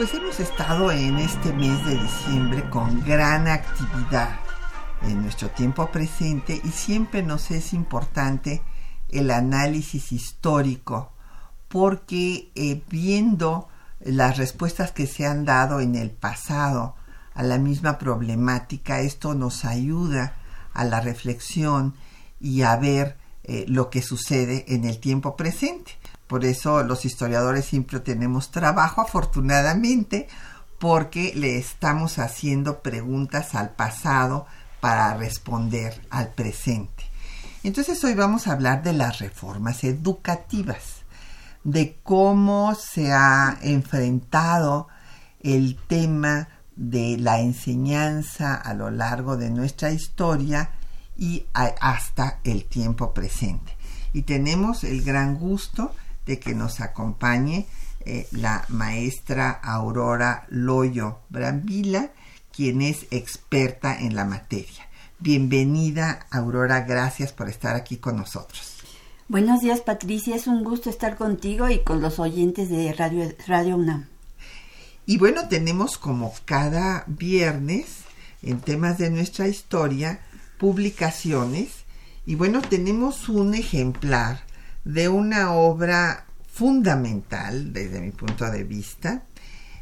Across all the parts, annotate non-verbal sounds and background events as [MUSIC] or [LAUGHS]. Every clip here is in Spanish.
Pues hemos estado en este mes de diciembre con gran actividad en nuestro tiempo presente y siempre nos es importante el análisis histórico porque eh, viendo las respuestas que se han dado en el pasado a la misma problemática, esto nos ayuda a la reflexión y a ver eh, lo que sucede en el tiempo presente. Por eso los historiadores siempre tenemos trabajo, afortunadamente, porque le estamos haciendo preguntas al pasado para responder al presente. Entonces hoy vamos a hablar de las reformas educativas, de cómo se ha enfrentado el tema de la enseñanza a lo largo de nuestra historia y hasta el tiempo presente. Y tenemos el gran gusto de que nos acompañe eh, la maestra Aurora Loyo Brambila, quien es experta en la materia. Bienvenida, Aurora, gracias por estar aquí con nosotros. Buenos días, Patricia, es un gusto estar contigo y con los oyentes de Radio, Radio UNAM. Y bueno, tenemos como cada viernes en temas de nuestra historia publicaciones y bueno, tenemos un ejemplar de una obra fundamental desde mi punto de vista.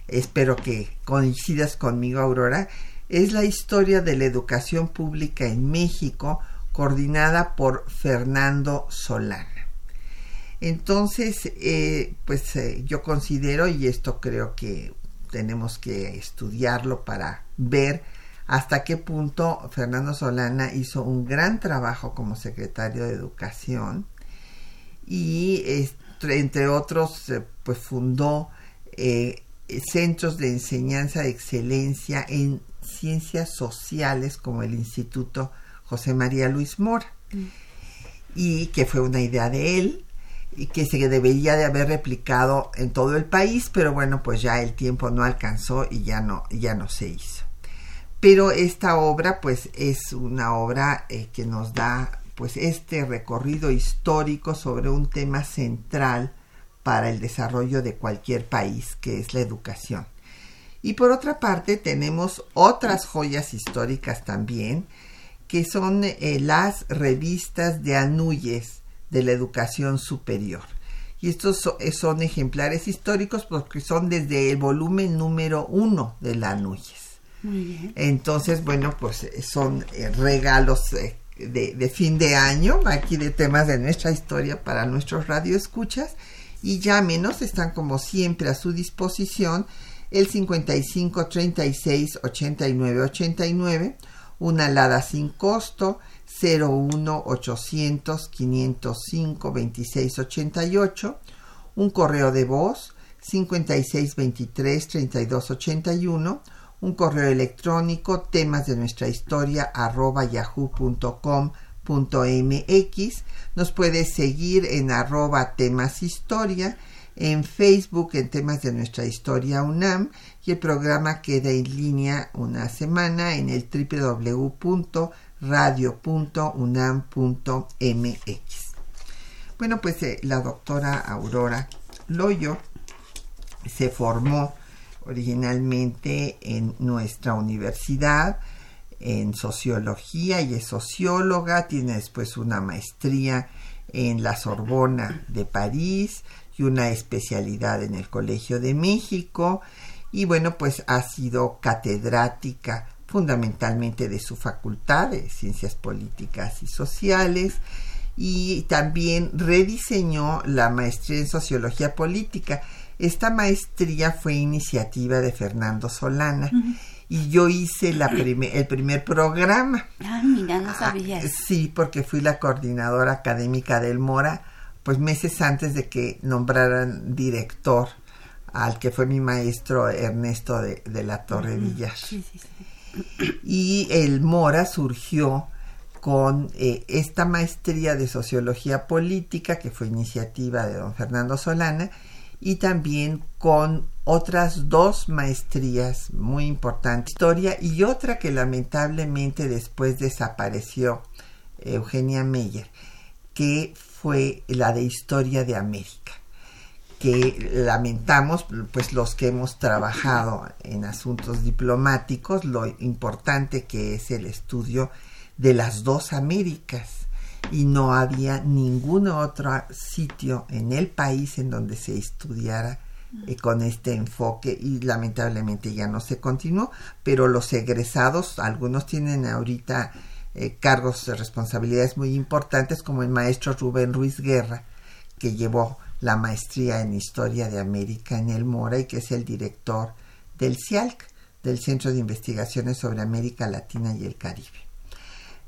Espero que coincidas conmigo, Aurora. Es la historia de la educación pública en México, coordinada por Fernando Solana. Entonces, eh, pues eh, yo considero, y esto creo que tenemos que estudiarlo para ver hasta qué punto Fernando Solana hizo un gran trabajo como secretario de Educación y entre otros eh, pues fundó eh, centros de enseñanza de excelencia en ciencias sociales como el Instituto José María Luis Mora mm. y que fue una idea de él y que se debería de haber replicado en todo el país pero bueno pues ya el tiempo no alcanzó y ya no ya no se hizo pero esta obra pues es una obra eh, que nos da pues este recorrido histórico sobre un tema central para el desarrollo de cualquier país, que es la educación. Y por otra parte tenemos otras joyas históricas también, que son eh, las revistas de Anuyes de la educación superior. Y estos eh, son ejemplares históricos porque son desde el volumen número uno de la Anuyes. Entonces, bueno, pues eh, son regalos de, fin de año, aquí de temas de nuestra historia para nuestros radioescuchas. Y ya menos están como siempre a su disposición el 55 36 89 89, una alada sin costo 01 800 505 26 88, un correo de voz 56 23 32 81, un correo electrónico temas de nuestra historia arroba yahoo.com.mx. Nos puede seguir en arroba temas historia, en Facebook en temas de nuestra historia UNAM y el programa queda en línea una semana en el www.radio.unam.mx. Bueno, pues eh, la doctora Aurora Loyo se formó originalmente en nuestra universidad en sociología y es socióloga, tiene después una maestría en la Sorbona de París y una especialidad en el Colegio de México. Y bueno pues ha sido catedrática fundamentalmente de su facultad de ciencias políticas y sociales y también rediseñó la maestría en sociología política esta maestría fue iniciativa de Fernando Solana y yo hice la el primer programa. Ah, mira, no sabía. sí, porque fui la coordinadora académica del Mora, pues meses antes de que nombraran director al que fue mi maestro Ernesto de, la Torre Villar. Sí, sí, sí. Y el Mora surgió con eh, esta maestría de sociología política, que fue iniciativa de don Fernando Solana, y también con otras dos maestrías muy importantes, historia y otra que lamentablemente después desapareció, Eugenia Meyer, que fue la de Historia de América que lamentamos, pues los que hemos trabajado en asuntos diplomáticos, lo importante que es el estudio de las dos Américas y no había ningún otro sitio en el país en donde se estudiara eh, con este enfoque y lamentablemente ya no se continuó, pero los egresados, algunos tienen ahorita eh, cargos de responsabilidades muy importantes como el maestro Rubén Ruiz Guerra, que llevó la maestría en Historia de América en el Mora y que es el director del CIALC, del Centro de Investigaciones sobre América Latina y el Caribe.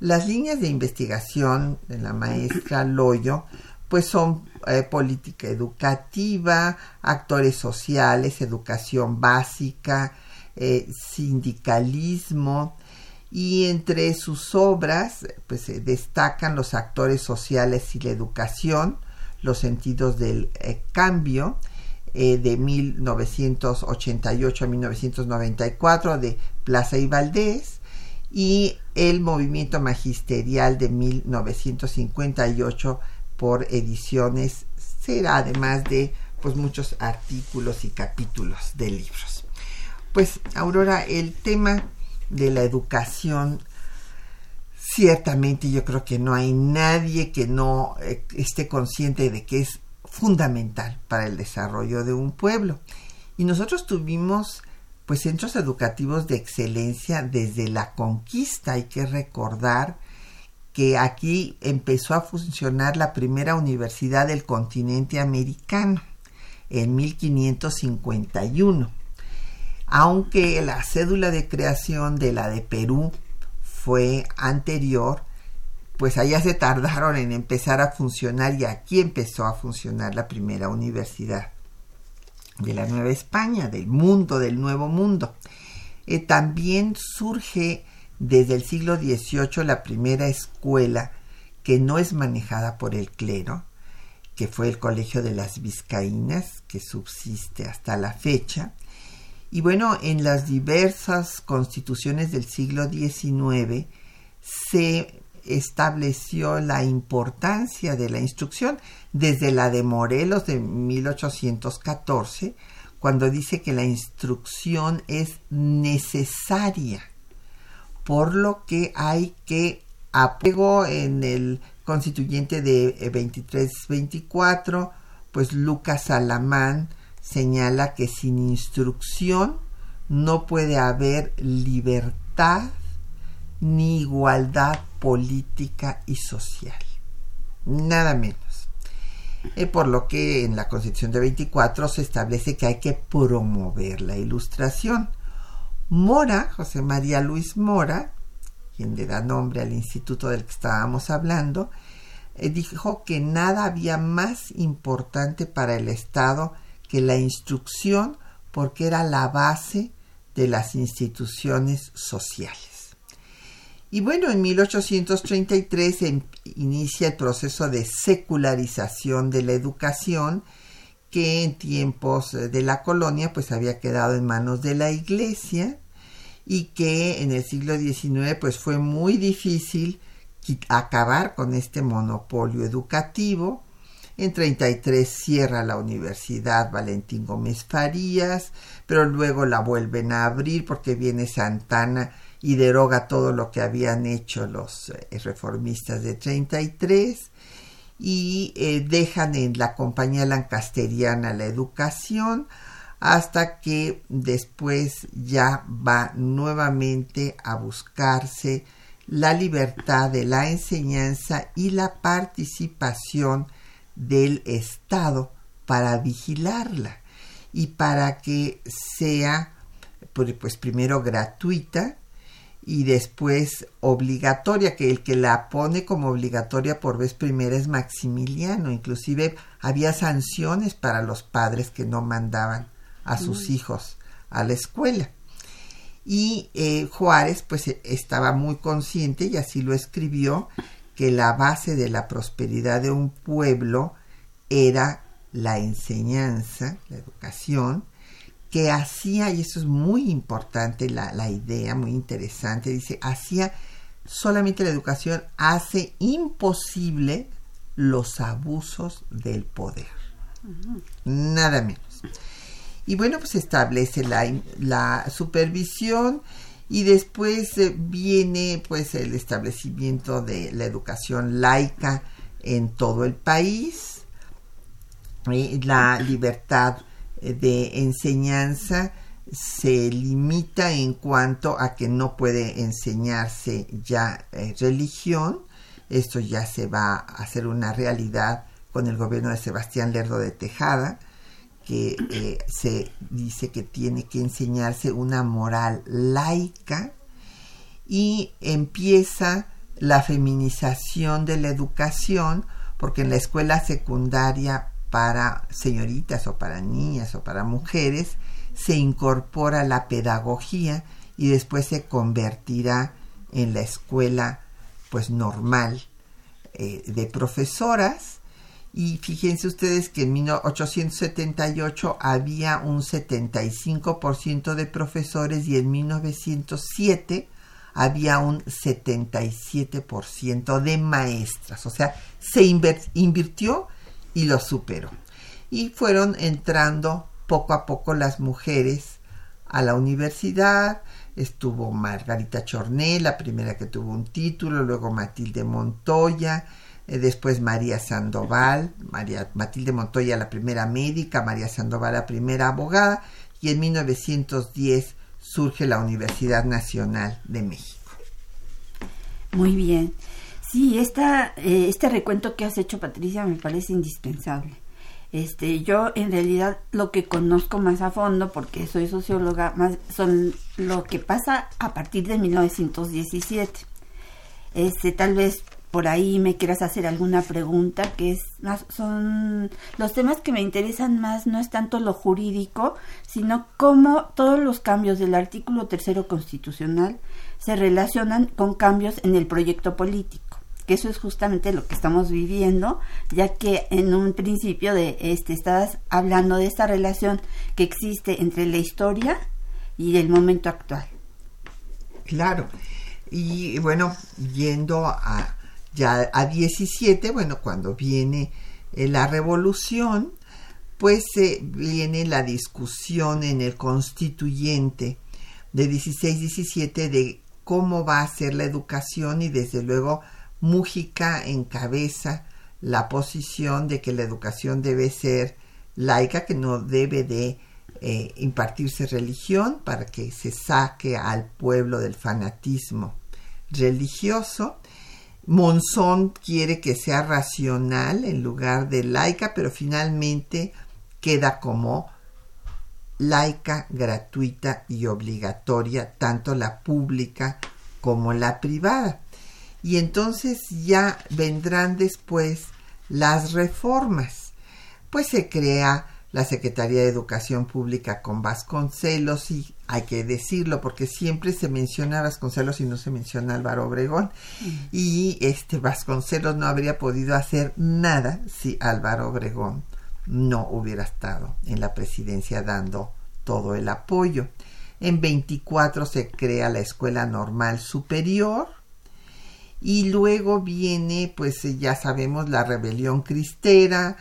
Las líneas de investigación de la maestra Loyo pues son eh, política educativa, actores sociales, educación básica, eh, sindicalismo y entre sus obras pues destacan los actores sociales y la educación, los sentidos del eh, cambio de 1988 a 1994 de Plaza y Valdés y el movimiento magisterial de 1958 por ediciones será además de pues muchos artículos y capítulos de libros. Pues Aurora, el tema de la educación ciertamente yo creo que no hay nadie que no eh, esté consciente de que es fundamental para el desarrollo de un pueblo. Y nosotros tuvimos pues centros educativos de excelencia desde la conquista. Hay que recordar que aquí empezó a funcionar la primera universidad del continente americano en 1551. Aunque la cédula de creación de la de Perú fue anterior, pues allá se tardaron en empezar a funcionar y aquí empezó a funcionar la primera universidad de la Nueva España, del mundo, del Nuevo Mundo. Eh, también surge desde el siglo XVIII la primera escuela que no es manejada por el clero, que fue el Colegio de las Vizcaínas, que subsiste hasta la fecha. Y bueno, en las diversas constituciones del siglo XIX se estableció la importancia de la instrucción desde la de Morelos de 1814, cuando dice que la instrucción es necesaria, por lo que hay que apego en el constituyente de 23-24, pues Lucas Alamán señala que sin instrucción no puede haber libertad ni igualdad política y social. Nada menos. Eh, por lo que en la Constitución de 24 se establece que hay que promover la ilustración. Mora, José María Luis Mora, quien le da nombre al instituto del que estábamos hablando, eh, dijo que nada había más importante para el Estado que la instrucción porque era la base de las instituciones sociales. Y bueno, en 1833 se inicia el proceso de secularización de la educación que en tiempos eh, de la colonia pues había quedado en manos de la iglesia y que en el siglo XIX pues fue muy difícil acabar con este monopolio educativo. En 33 cierra la Universidad Valentín Gómez Farías, pero luego la vuelven a abrir porque viene Santana y deroga todo lo que habían hecho los eh, reformistas de 33 y eh, dejan en la compañía lancasteriana la educación hasta que después ya va nuevamente a buscarse la libertad de la enseñanza y la participación del Estado para vigilarla y para que sea pues primero gratuita y después obligatoria, que el que la pone como obligatoria por vez primera es Maximiliano. Inclusive había sanciones para los padres que no mandaban a sus mm. hijos a la escuela. Y eh, Juárez pues e, estaba muy consciente y así lo escribió que la base de la prosperidad de un pueblo era la enseñanza, la educación, que hacía, y eso es muy importante, la, la idea, muy interesante, dice, hacía solamente la educación hace imposible los abusos del poder. Nada menos. Y bueno, pues establece la, la supervisión y después eh, viene pues el establecimiento de la educación laica en todo el país, eh, la libertad de enseñanza se limita en cuanto a que no puede enseñarse ya religión. Esto ya se va a hacer una realidad con el gobierno de Sebastián Lerdo de Tejada que eh, se dice que tiene que enseñarse una moral laica y empieza la feminización de la educación porque en la escuela secundaria para señoritas o para niñas o para mujeres se incorpora la pedagogía y después se convertirá en la escuela pues normal eh, de profesoras y fíjense ustedes que en 1878 había un 75% de profesores y en 1907 había un 77% de maestras. O sea, se invirtió y lo superó. Y fueron entrando poco a poco las mujeres a la universidad. Estuvo Margarita Chorné, la primera que tuvo un título, luego Matilde Montoya, eh, después María Sandoval, María Matilde Montoya la primera médica, María Sandoval la primera abogada y en 1910 surge la Universidad Nacional de México. Muy bien. Sí, esta, eh, este recuento que has hecho, Patricia, me parece indispensable. Este, yo en realidad lo que conozco más a fondo, porque soy socióloga, más son lo que pasa a partir de 1917. Este, tal vez por ahí me quieras hacer alguna pregunta, que es más, son los temas que me interesan más, no es tanto lo jurídico, sino cómo todos los cambios del artículo tercero constitucional se relacionan con cambios en el proyecto político eso es justamente lo que estamos viviendo, ya que en un principio de este estabas hablando de esta relación que existe entre la historia y el momento actual. Claro. Y bueno, yendo a, ya a 17, bueno, cuando viene eh, la revolución, pues eh, viene la discusión en el constituyente de 16-17 de cómo va a ser la educación y desde luego Mújica encabeza la posición de que la educación debe ser laica, que no debe de eh, impartirse religión para que se saque al pueblo del fanatismo religioso Monzón quiere que sea racional en lugar de laica, pero finalmente queda como laica, gratuita y obligatoria, tanto la pública como la privada. Y entonces ya vendrán después las reformas. Pues se crea la Secretaría de Educación Pública con Vasconcelos y hay que decirlo porque siempre se menciona a Vasconcelos y no se menciona a Álvaro Obregón mm. y este Vasconcelos no habría podido hacer nada si Álvaro Obregón no hubiera estado en la presidencia dando todo el apoyo. En 24 se crea la Escuela Normal Superior y luego viene pues ya sabemos la rebelión cristera,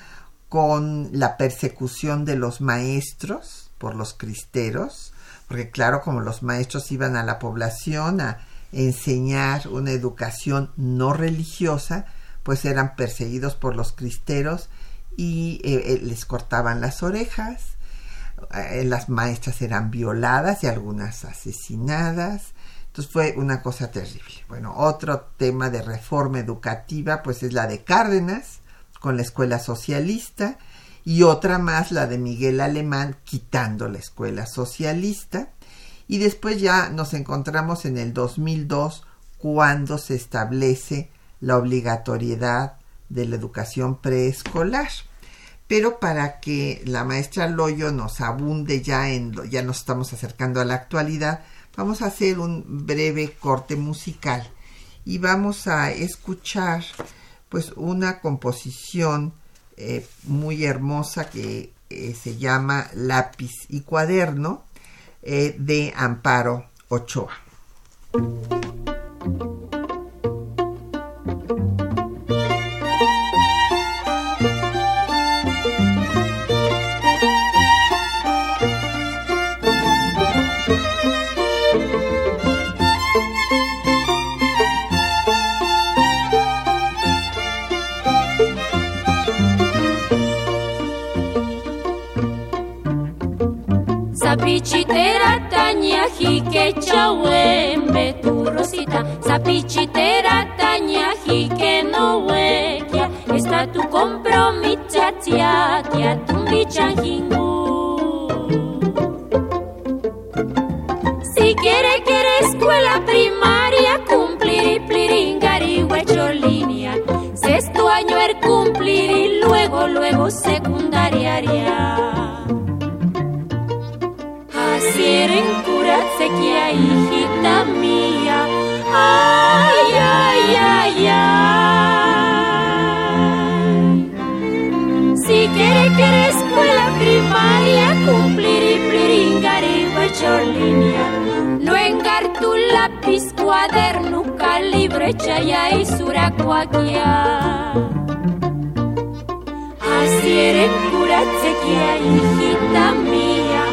con la persecución de los maestros por los cristeros, porque claro, como los maestros iban a la población a enseñar una educación no religiosa, pues eran perseguidos por los cristeros y eh, eh, les cortaban las orejas, eh, las maestras eran violadas y algunas asesinadas. Entonces fue una cosa terrible. Bueno, otro tema de reforma educativa pues es la de Cárdenas, con la escuela socialista y otra más, la de Miguel Alemán, quitando la escuela socialista. y después ya nos encontramos en el 2002 cuando se establece la obligatoriedad de la educación preescolar. Pero para que la maestra Loyo nos abunde ya en ya nos estamos acercando a la actualidad, vamos a hacer un breve corte musical y vamos a escuchar pues una composición eh, muy hermosa que eh, se llama Lápiz y Cuaderno eh, de Amparo Ochoa. Sapichitera taña jique chawembe tu rosita. Sapichitera taña jique no huequia Está tu compromiso quiere que la escuela primaria cumplir y. No engar tu lápiz, cuaderno, calibre, chaya y suracuaquia. Así eres curarse que hijita mía.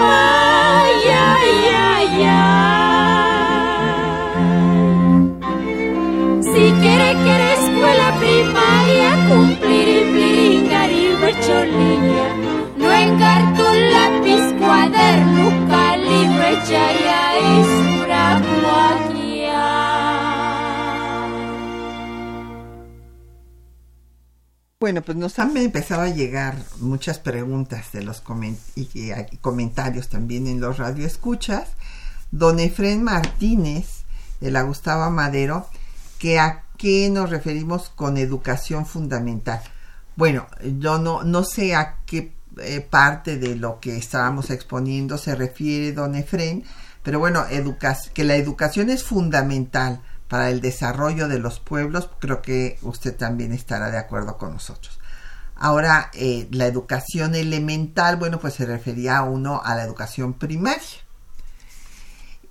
Ay, ay, ay, Si quiere que no lápiz, cuaderno. Bueno, pues nos han empezado a llegar muchas preguntas de los y, comentarios también en los radioescuchas. Don Efren Martínez de la Gustavo Madero, que a qué nos referimos con educación fundamental. Bueno, yo no, no sé a qué eh, parte de lo que estábamos exponiendo se refiere don Efren, pero bueno, que la educación es fundamental para el desarrollo de los pueblos, creo que usted también estará de acuerdo con nosotros. Ahora, eh, la educación elemental, bueno, pues se refería a uno a la educación primaria.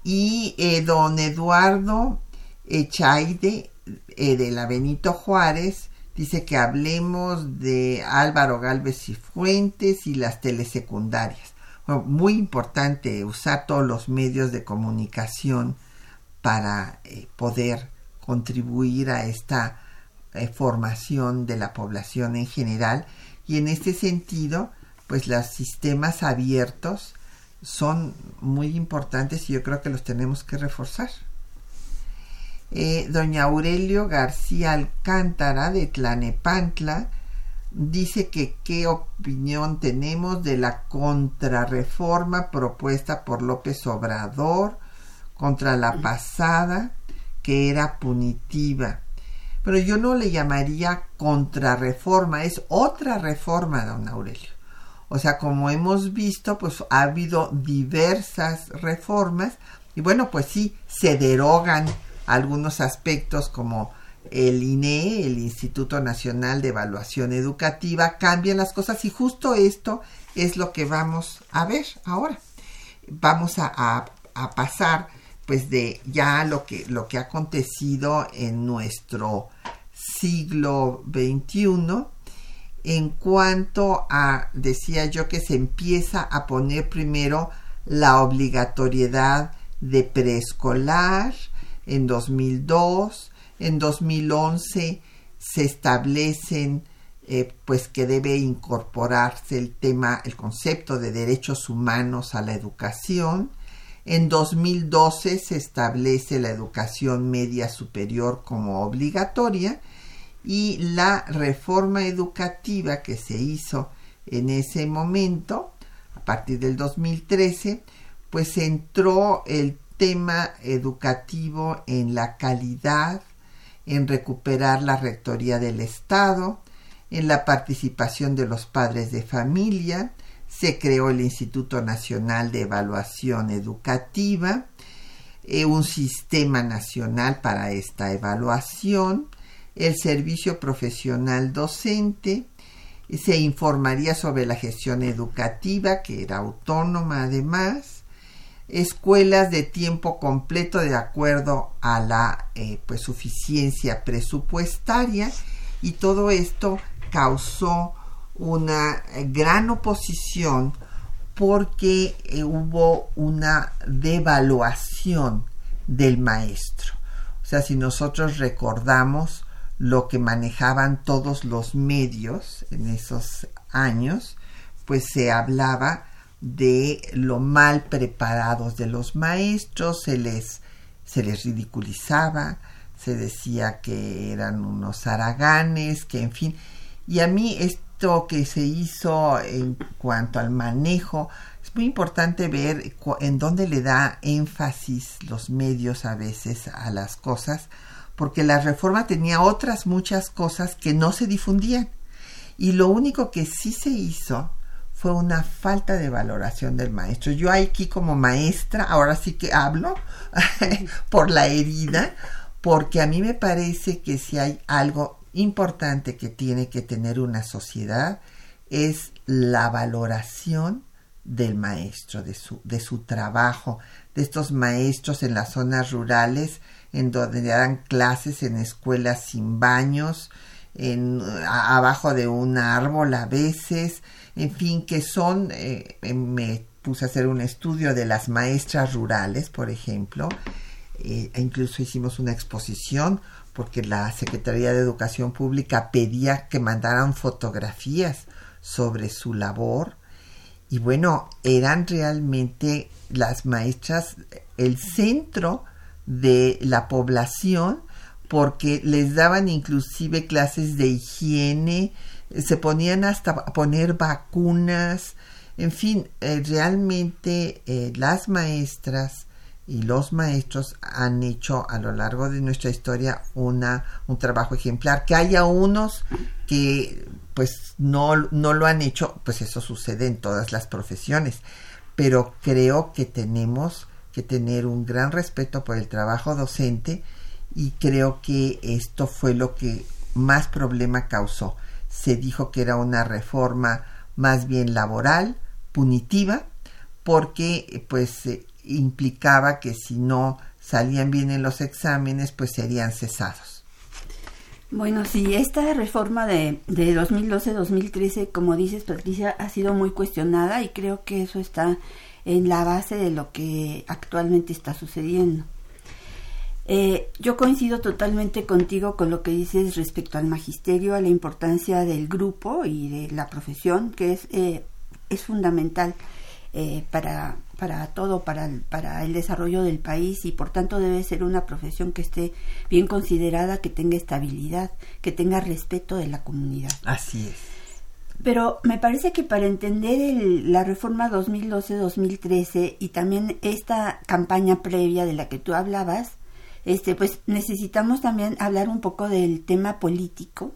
Y eh, don Eduardo Echaide, de la Benito Juárez, dice que hablemos de Álvaro Galvez y Fuentes y las telesecundarias. muy importante usar todos los medios de comunicación para eh, poder contribuir a esta eh, formación de la población en general y en este sentido pues los sistemas abiertos son muy importantes y yo creo que los tenemos que reforzar. Eh, doña Aurelio García Alcántara de Tlanepantla dice que qué opinión tenemos de la contrarreforma propuesta por López Obrador contra la pasada que era punitiva. Pero yo no le llamaría contrarreforma, es otra reforma, don Aurelio. O sea, como hemos visto, pues ha habido diversas reformas y bueno, pues sí, se derogan algunos aspectos como el INE, el Instituto Nacional de Evaluación Educativa, cambian las cosas y justo esto es lo que vamos a ver ahora. Vamos a, a, pasar pues de ya lo que, lo que ha acontecido en nuestro siglo XXI en cuanto a, decía yo, que se empieza a poner primero la obligatoriedad de preescolar en 2002, en 2011 se establecen eh, pues que debe incorporarse el tema, el concepto de derechos humanos a la educación, en 2012 se establece la educación media superior como obligatoria y la reforma educativa que se hizo en ese momento, a partir del 2013, pues centró el tema educativo en la calidad, en recuperar la rectoría del Estado, en la participación de los padres de familia, se creó el Instituto Nacional de Evaluación Educativa, eh, un sistema nacional para esta evaluación, el servicio profesional docente, se informaría sobre la gestión educativa, que era autónoma además, escuelas de tiempo completo de acuerdo a la eh, pues, suficiencia presupuestaria y todo esto causó una gran oposición porque eh, hubo una devaluación del maestro. O sea, si nosotros recordamos lo que manejaban todos los medios en esos años, pues se hablaba de lo mal preparados de los maestros, se les, se les ridiculizaba, se decía que eran unos haraganes, que en fin. Y a mí esto que se hizo en cuanto al manejo, es muy importante ver en dónde le da énfasis los medios a veces a las cosas, porque la reforma tenía otras muchas cosas que no se difundían. Y lo único que sí se hizo fue una falta de valoración del maestro. Yo aquí como maestra, ahora sí que hablo [LAUGHS] por la herida, porque a mí me parece que si hay algo importante que tiene que tener una sociedad, es la valoración del maestro, de su, de su trabajo, de estos maestros en las zonas rurales, en donde dan clases en escuelas sin baños, en, abajo de un árbol a veces, en fin, que son, eh, me puse a hacer un estudio de las maestras rurales, por ejemplo, eh, e incluso hicimos una exposición porque la Secretaría de Educación Pública pedía que mandaran fotografías sobre su labor. Y bueno, eran realmente las maestras el centro de la población porque les daban inclusive clases de higiene, se ponían hasta a poner vacunas, en fin, eh, realmente eh, las maestras y los maestros han hecho a lo largo de nuestra historia una, un trabajo ejemplar. Que haya unos que pues no, no lo han hecho, pues eso sucede en todas las profesiones. Pero creo que tenemos que tener un gran respeto por el trabajo docente y creo que esto fue lo que más problema causó. Se dijo que era una reforma más bien laboral, punitiva, porque pues eh, implicaba que si no salían bien en los exámenes, pues serían cesados. Bueno, sí, esta reforma de, de 2012-2013, como dices Patricia, ha sido muy cuestionada y creo que eso está en la base de lo que actualmente está sucediendo. Eh, yo coincido totalmente contigo con lo que dices respecto al magisterio, a la importancia del grupo y de la profesión, que es, eh, es fundamental eh, para, para todo, para el, para el desarrollo del país y por tanto debe ser una profesión que esté bien considerada, que tenga estabilidad, que tenga respeto de la comunidad. Así es. Pero me parece que para entender la reforma 2012-2013 y también esta campaña previa de la que tú hablabas, este, pues necesitamos también hablar un poco del tema político,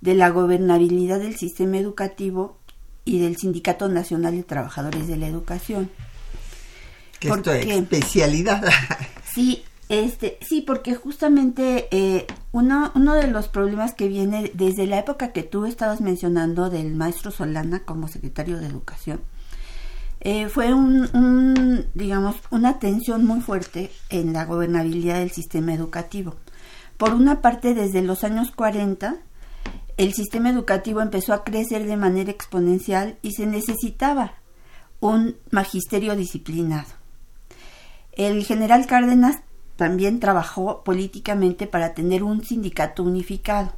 de la gobernabilidad del sistema educativo y del Sindicato Nacional de Trabajadores de la Educación. Que es tu especialidad. [LAUGHS] sí, este, sí, porque justamente eh, uno, uno de los problemas que viene desde la época que tú estabas mencionando del maestro Solana como secretario de Educación, eh, fue un, digamos, una tensión muy fuerte en la gobernabilidad del sistema educativo. Por una parte, desde los años 40, el sistema educativo empezó a crecer de manera exponencial y se necesitaba un magisterio disciplinado. El general Cárdenas también trabajó políticamente para tener un sindicato unificado.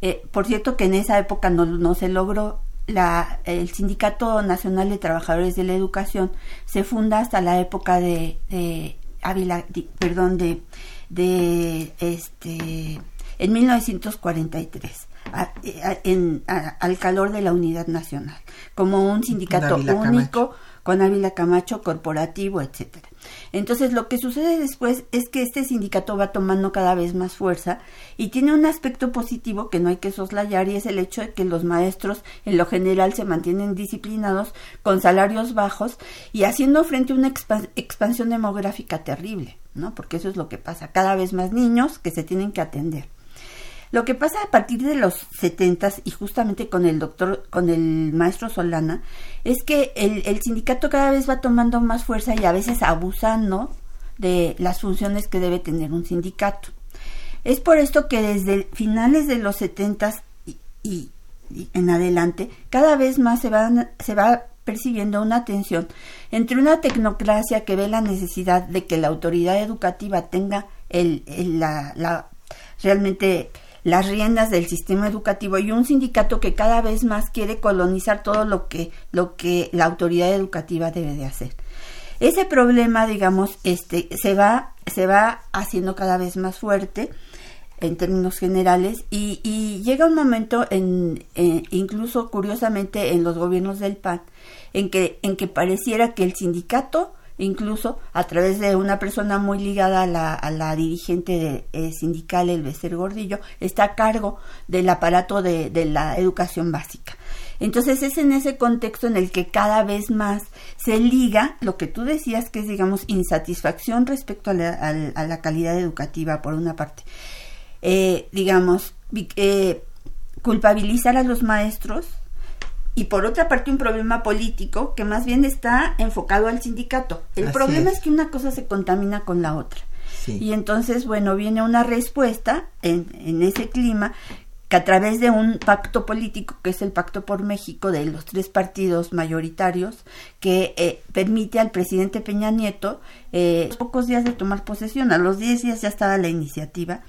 Eh, por cierto que en esa época no, se logró. La, el Sindicato Nacional de Trabajadores de la Educación se funda hasta la época de, Ávila, perdón, de, de este, en 1943. en, al calor de la unidad nacional, como un sindicato único con Ávila Camacho, corporativo, etcétera. Entonces lo que sucede después es que este sindicato va tomando cada vez más fuerza y tiene un aspecto positivo que no hay que soslayar y es el hecho de que los maestros en lo general se mantienen disciplinados con salarios bajos y haciendo frente a una expansión demográfica terrible, ¿no? Porque eso es lo que pasa, cada vez más niños que se tienen que atender. Lo que pasa a partir de los setentas y justamente con el doctor, con el maestro Solana, es que el, sindicato cada vez va tomando más fuerza y a veces abusando de las funciones que debe tener un sindicato. Es por esto que desde finales de los setentas y, y, en adelante, cada vez más se, van, se va percibiendo una tensión entre una tecnocracia que ve la necesidad de que la autoridad educativa tenga el, el la, la, realmente las riendas del sistema educativo y un sindicato que cada vez más quiere colonizar todo lo que, lo que la autoridad educativa debe de hacer. Ese problema, digamos, este, se va, se va haciendo cada vez más fuerte en términos generales y, llega un momento en, incluso curiosamente en los gobiernos del PAN en que en que pareciera que el sindicato incluso a través de una persona muy ligada a la, a la dirigente eh, sindical, el Becer Gordillo, está a cargo del aparato de, de, la educación básica. Entonces es en ese contexto en el que cada vez más se liga lo que tú decías que es, digamos, insatisfacción respecto a la, a, la calidad educativa, por una parte. Eh, digamos, eh, culpabilizar a los maestros y por otra parte un problema político que más bien está enfocado al sindicato. El problema es. que una cosa se contamina con la otra. Y entonces, bueno, viene una respuesta en, en ese clima que a través de un pacto político, que es el Pacto por México de los tres partidos mayoritarios, que eh, permite al presidente Peña Nieto, eh, pocos días de tomar posesión, a los 10 días ya estaba la iniciativa,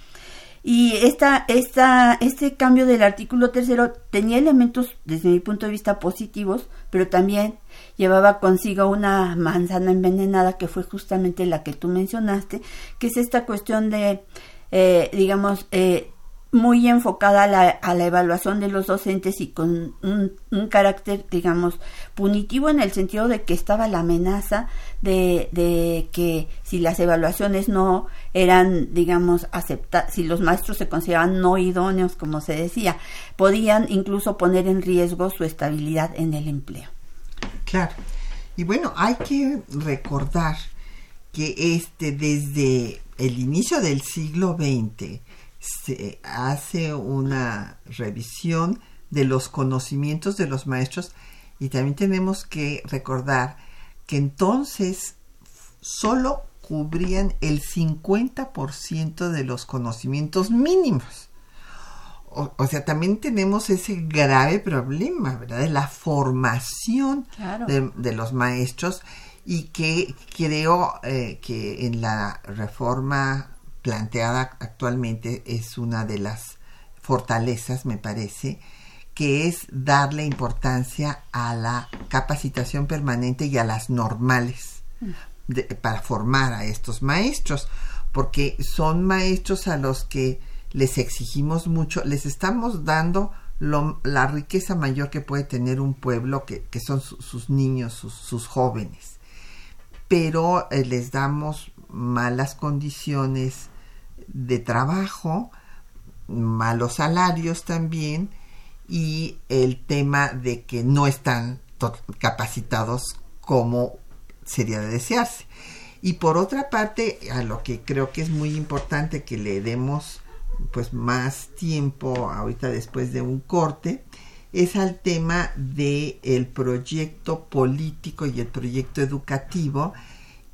y esta, esta, este cambio del artículo tercero tenía elementos, desde mi punto de vista, positivos, pero también llevaba consigo una manzana envenenada que fue justamente la que tú mencionaste, que es esta cuestión de, eh, digamos, eh, muy enfocada a la, a la, evaluación de los docentes y con un, un, carácter, digamos, punitivo en el sentido de que estaba la amenaza de, de que si las evaluaciones no eran, digamos, aceptadas, si los maestros se consideraban no idóneos, como se decía, podían incluso poner en riesgo su estabilidad en el empleo. Claro. Y bueno, hay que recordar que este desde el inicio del siglo XX, se hace una revisión de los conocimientos de los maestros y también tenemos que recordar que entonces solo cubrían el 50% de los conocimientos mínimos. O, o, sea, también tenemos ese grave problema, ¿verdad? De la formación claro. de, de, los maestros y que creo eh, que en la reforma planteada actualmente es una de las fortalezas, me parece, que es darle importancia a la capacitación permanente y a las normales para formar a estos maestros, porque son maestros a los que les exigimos mucho, les estamos dando la riqueza mayor que puede tener un pueblo, que, son su, sus niños, sus, sus jóvenes, pero eh, les damos malas condiciones de trabajo, malos salarios también y el tema de que no están capacitados como sería de desearse. Y por otra parte, a lo que creo que es muy importante que le demos pues más tiempo ahorita después de un corte es al tema de el proyecto político y el proyecto educativo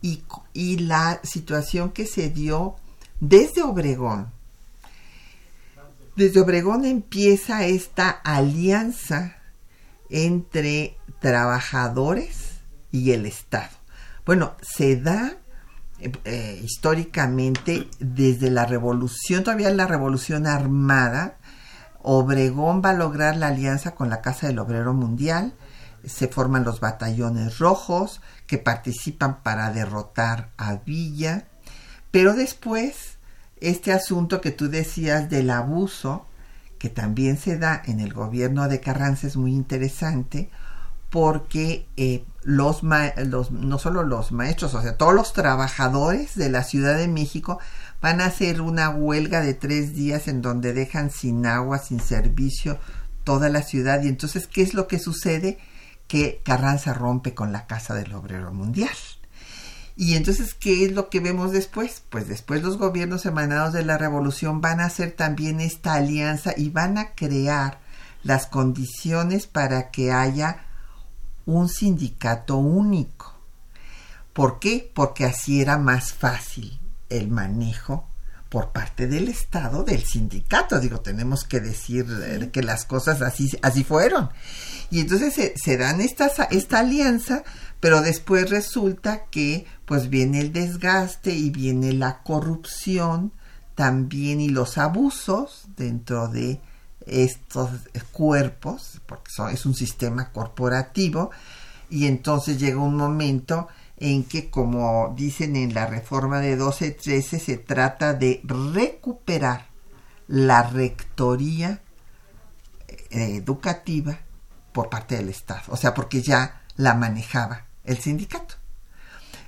y, y la situación que se dio desde Obregón. Desde Obregón empieza esta alianza entre trabajadores y el Estado. Bueno, se da eh, eh, históricamente desde la revolución, todavía la revolución armada, Obregón va a lograr la alianza con la Casa del Obrero Mundial, se forman los batallones rojos que participan para derrotar a Villa, pero después, este asunto que tú decías del abuso, que también se da en el gobierno de Carranza, es muy interesante, porque eh, los, los, no solo los maestros, o sea, todos los trabajadores de la Ciudad de México van a hacer una huelga de tres días en donde dejan sin agua, sin servicio toda la ciudad. Y entonces, ¿qué es lo que sucede? Que Carranza rompe con la Casa del Obrero Mundial. Y entonces, ¿qué es lo que vemos después? Pues después los gobiernos emanados de la revolución van a hacer también esta alianza y van a crear las condiciones para que haya un sindicato único. ¿Por qué? Porque así era más fácil el manejo por parte del Estado del sindicato. Digo, tenemos que decir eh, que las cosas así, así fueron. Y entonces se, se dan esta, esta alianza, pero después resulta que pues viene el desgaste y viene la corrupción también y los abusos dentro de estos cuerpos, porque es un sistema corporativo, y entonces llega un momento en que, como dicen en la reforma de 1213, se trata de recuperar la rectoría eh, educativa por parte del Estado, o sea, porque ya la manejaba el sindicato.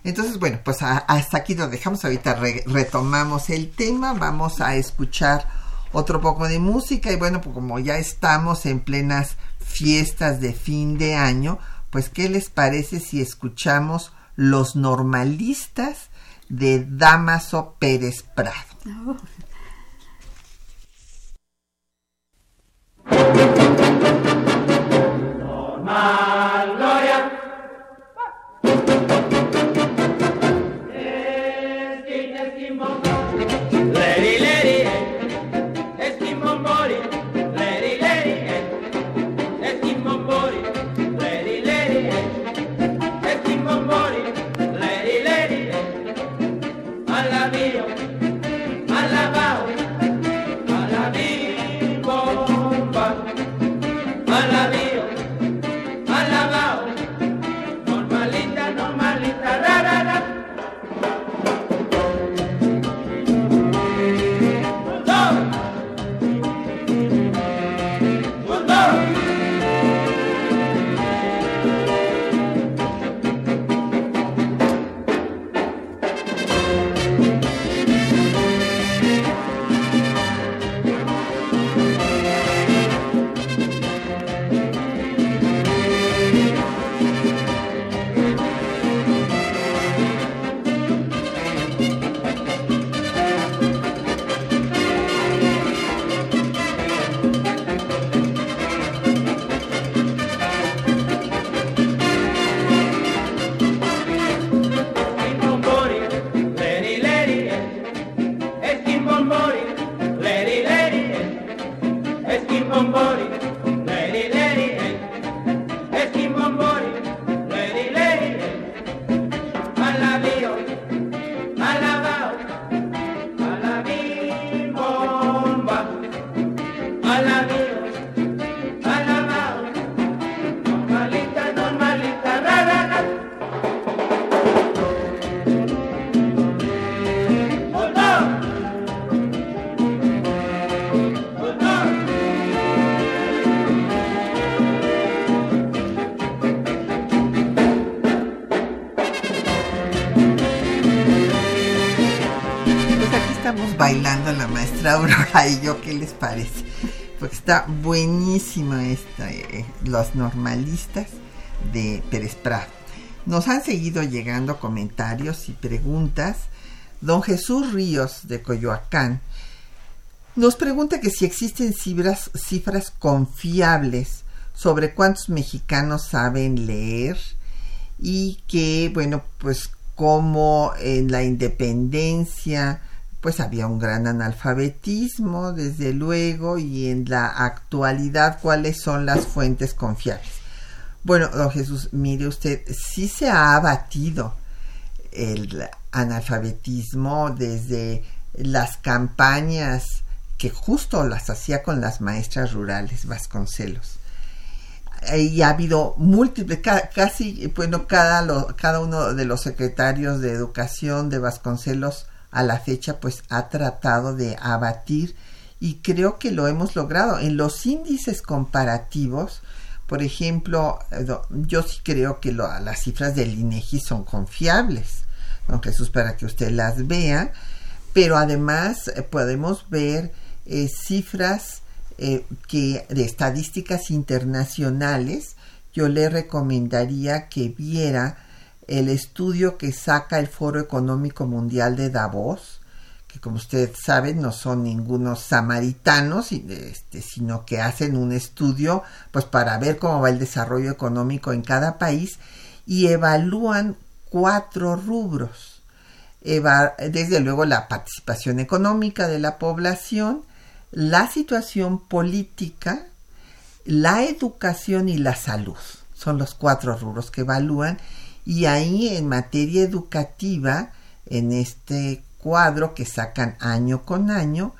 Entonces, bueno, pues hasta aquí lo dejamos, ahorita retomamos el tema, vamos a escuchar otro poco de música y bueno, pues como ya estamos en plenas fiestas de fin de año, pues ¿qué les parece si escuchamos Los Normalistas de Damaso Pérez Prado? Oh. Aurora y [LAUGHS] yo, ¿qué les parece? Porque está buenísima esta, eh, los normalistas de Pérez Prado. Nos han seguido llegando comentarios y preguntas. Don Jesús Ríos de Coyoacán nos pregunta que si existen cifras, cifras confiables sobre cuántos mexicanos saben leer y que, bueno, pues como en la independencia pues había un gran analfabetismo, desde luego, y en la actualidad, ¿cuáles son las fuentes confiables? Bueno, don Jesús, mire usted, sí se ha abatido el analfabetismo desde las campañas que justo las hacía con las maestras rurales Vasconcelos. Y ha habido múltiples, casi, bueno, cada, cada uno de los secretarios de educación de Vasconcelos a la fecha pues ha tratado de abatir y creo que lo hemos logrado. En los índices comparativos Por ejemplo, eh, yo sí creo que las cifras del INEGI son confiables, aunque eso es para que usted las vea, pero además eh, podemos ver eh, cifras que de estadísticas internacionales. Yo le recomendaría que viera el estudio que saca el Foro Económico Mundial de Davos, que como ustedes saben no son ningunos samaritanos, este, sino que hacen un estudio pues para ver cómo va el desarrollo económico en cada país y evalúan cuatro rubros. desde luego la participación económica de la población, la situación política, la educación y la salud. Son los cuatro rubros que evalúan y ahí en materia educativa, en este cuadro que sacan año con año,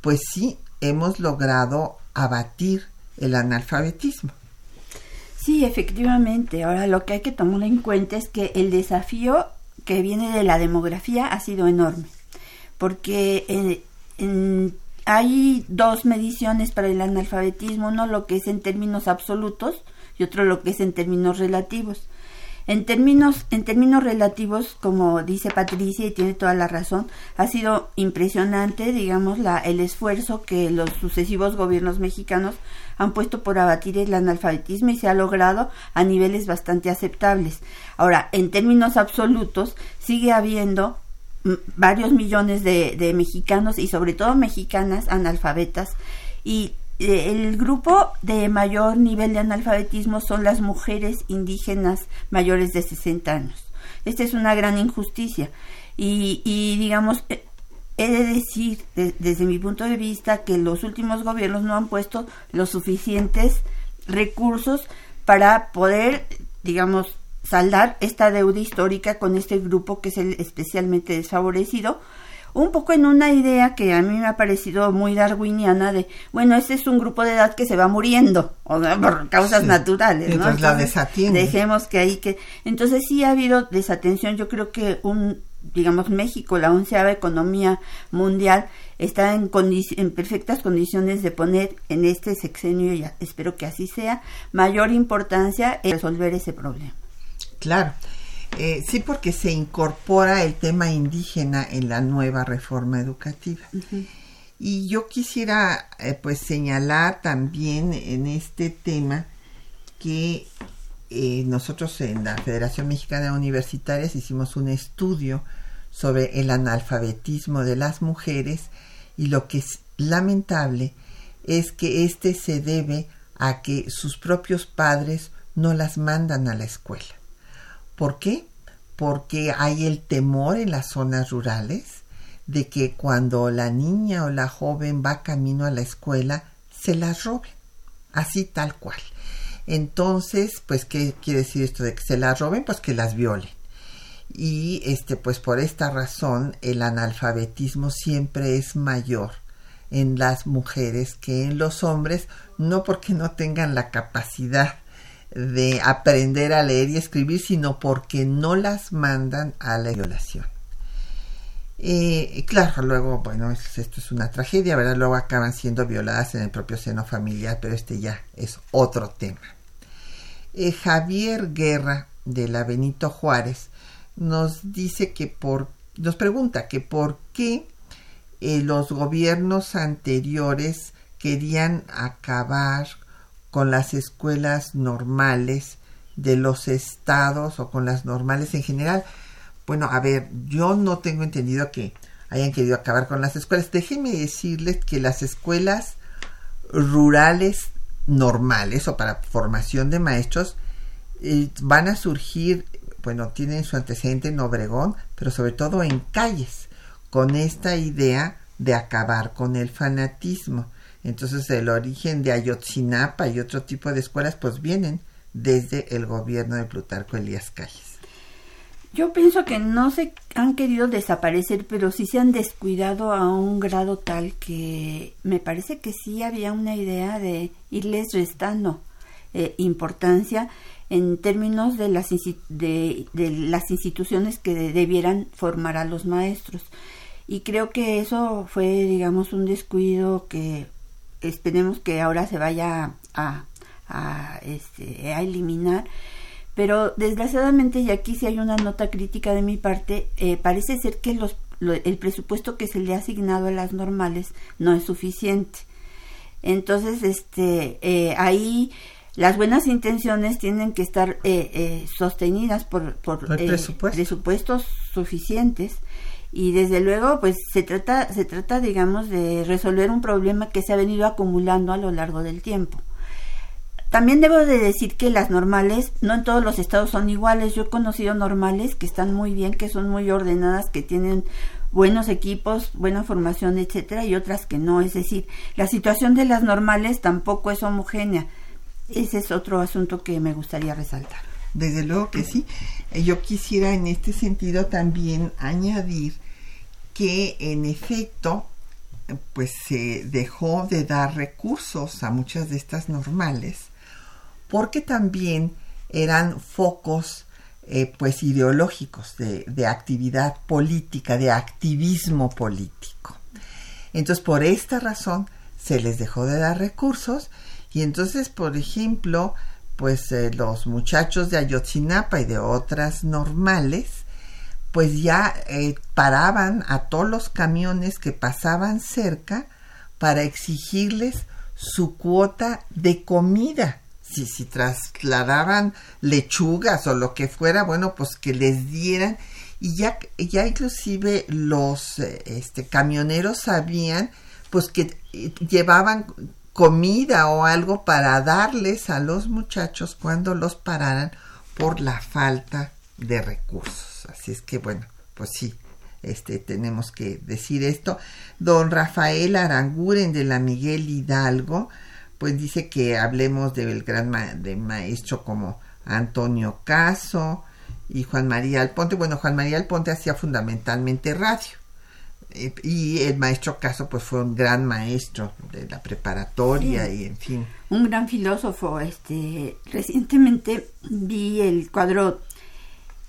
pues sí hemos logrado abatir el analfabetismo. Sí, efectivamente. Ahora lo que hay que tomar en cuenta es que el desafío que viene de la demografía ha sido enorme, porque eh, hay dos mediciones para el analfabetismo, uno lo que es en términos absolutos y otro lo que es en términos relativos. En términos, en términos relativos, como dice Patricia y tiene toda la razón, ha sido impresionante, digamos, la, el esfuerzo que los sucesivos gobiernos mexicanos han puesto por abatir el analfabetismo y se ha logrado a niveles bastante aceptables. Ahora, en términos absolutos, sigue habiendo mm, varios millones de, de mexicanos y sobre todo mexicanas analfabetas y el grupo de mayor nivel de analfabetismo son las mujeres indígenas mayores de 60 años. Esta es una gran injusticia y, y digamos, eh, he de decir desde mi punto de vista que los últimos gobiernos no han puesto los suficientes recursos para poder, digamos, saldar esta deuda histórica con este grupo que es el especialmente desfavorecido, un poco en una idea que a mí me ha parecido muy darwiniana de, bueno, este es un grupo de edad que se va muriendo, o por causas naturales, ¿no? Entonces la desatiende. Dejemos que ahí que... Entonces sí ha habido desatención, yo creo que un, digamos, México, la onceava economía mundial, está en, en perfectas condiciones de poner en este sexenio, y espero que así sea, mayor importancia en resolver ese problema. Claro. Eh, sí, porque se incorpora el tema indígena en la nueva reforma educativa. Y yo quisiera eh, pues señalar también en este tema que eh, nosotros en la Federación Mexicana de Universitarias hicimos un estudio sobre el analfabetismo de las mujeres y lo que es lamentable es que este se debe a que sus propios padres no las mandan a la escuela. ¿Por qué? Porque hay el temor en las zonas rurales de que cuando la niña o la joven va camino a la escuela, se las roben. Así tal cual. Entonces, pues, ¿qué quiere decir esto de que se las roben? Pues que las violen. Y este, pues por esta razón, el analfabetismo siempre es mayor en las mujeres que en los hombres, no porque no tengan la capacidad de aprender a leer y escribir, sino porque no las mandan a la violación. Eh, claro, luego, bueno, esto es una tragedia, ¿verdad? Luego acaban siendo violadas en el propio seno familiar, pero este ya es otro tema. Eh, Javier Guerra, de la Benito Juárez, nos dice que por, nos pregunta que por qué eh, los gobiernos anteriores querían acabar con las escuelas normales de los estados o con las normales en general. Bueno, a ver, yo no tengo entendido que hayan querido acabar con las escuelas. Déjenme decirles que las escuelas rurales normales o para formación de maestros eh, van a surgir, bueno, tienen su antecedente en Obregón, pero sobre todo en calles, con esta idea de acabar con el fanatismo. Entonces el origen de Ayotzinapa y otro tipo de escuelas pues vienen desde el gobierno de Plutarco Elías Calles. Yo pienso que no se han querido desaparecer, pero sí se han descuidado a un grado tal que me parece que sí había una idea de irles restando eh, importancia en términos de las, de, de las instituciones que debieran formar a los maestros. Y creo que eso fue, digamos, un descuido que esperemos que ahora se vaya a, a, este, a eliminar. Pero desgraciadamente, y aquí sí hay una nota crítica de mi parte, eh, parece ser que los, el presupuesto que se le ha asignado a las normales no es suficiente. Entonces, este, eh, ahí las buenas intenciones tienen que estar eh, eh, sostenidas por, por presupuestos suficientes y desde luego pues se trata se trata digamos de resolver un problema que se ha venido acumulando a lo largo del tiempo también debo de decir que las normales no en todos los estados son iguales yo he conocido normales que están muy bien que son muy ordenadas que tienen buenos equipos, buena formación, etcétera, y otras que no. Es decir, la situación de las normales tampoco es homogénea. Ese es otro asunto que me gustaría resaltar. Desde luego que sí. Eh, yo quisiera en este sentido también añadir que en efecto pues se dejó de dar recursos a muchas de estas normales porque también eran focos eh, pues ideológicos de, de actividad política, de activismo político. Entonces, por esta razón, se les dejó de dar recursos y entonces, por ejemplo, pues eh, los muchachos de Ayotzinapa y de otras normales, pues ya eh, paraban a todos los camiones que pasaban cerca para exigirles su cuota de comida si, si trasladaban lechugas o lo que fuera, bueno, pues que les dieran y ya, ya inclusive los eh, este, camioneros sabían pues que eh, llevaban comida o algo para darles a los muchachos cuando los pararan por la falta de recursos. Así es que bueno, pues sí, este tenemos que decir esto. Don Rafael Aranguren de la Miguel Hidalgo pues dice que hablemos del gran de maestro como Antonio Caso y Juan María Alponte. Bueno, Juan María Alponte hacía fundamentalmente radio. Eh, y el maestro Caso pues fue un gran maestro de la preparatoria y en fin. Un gran filósofo. Este, recientemente vi el cuadro,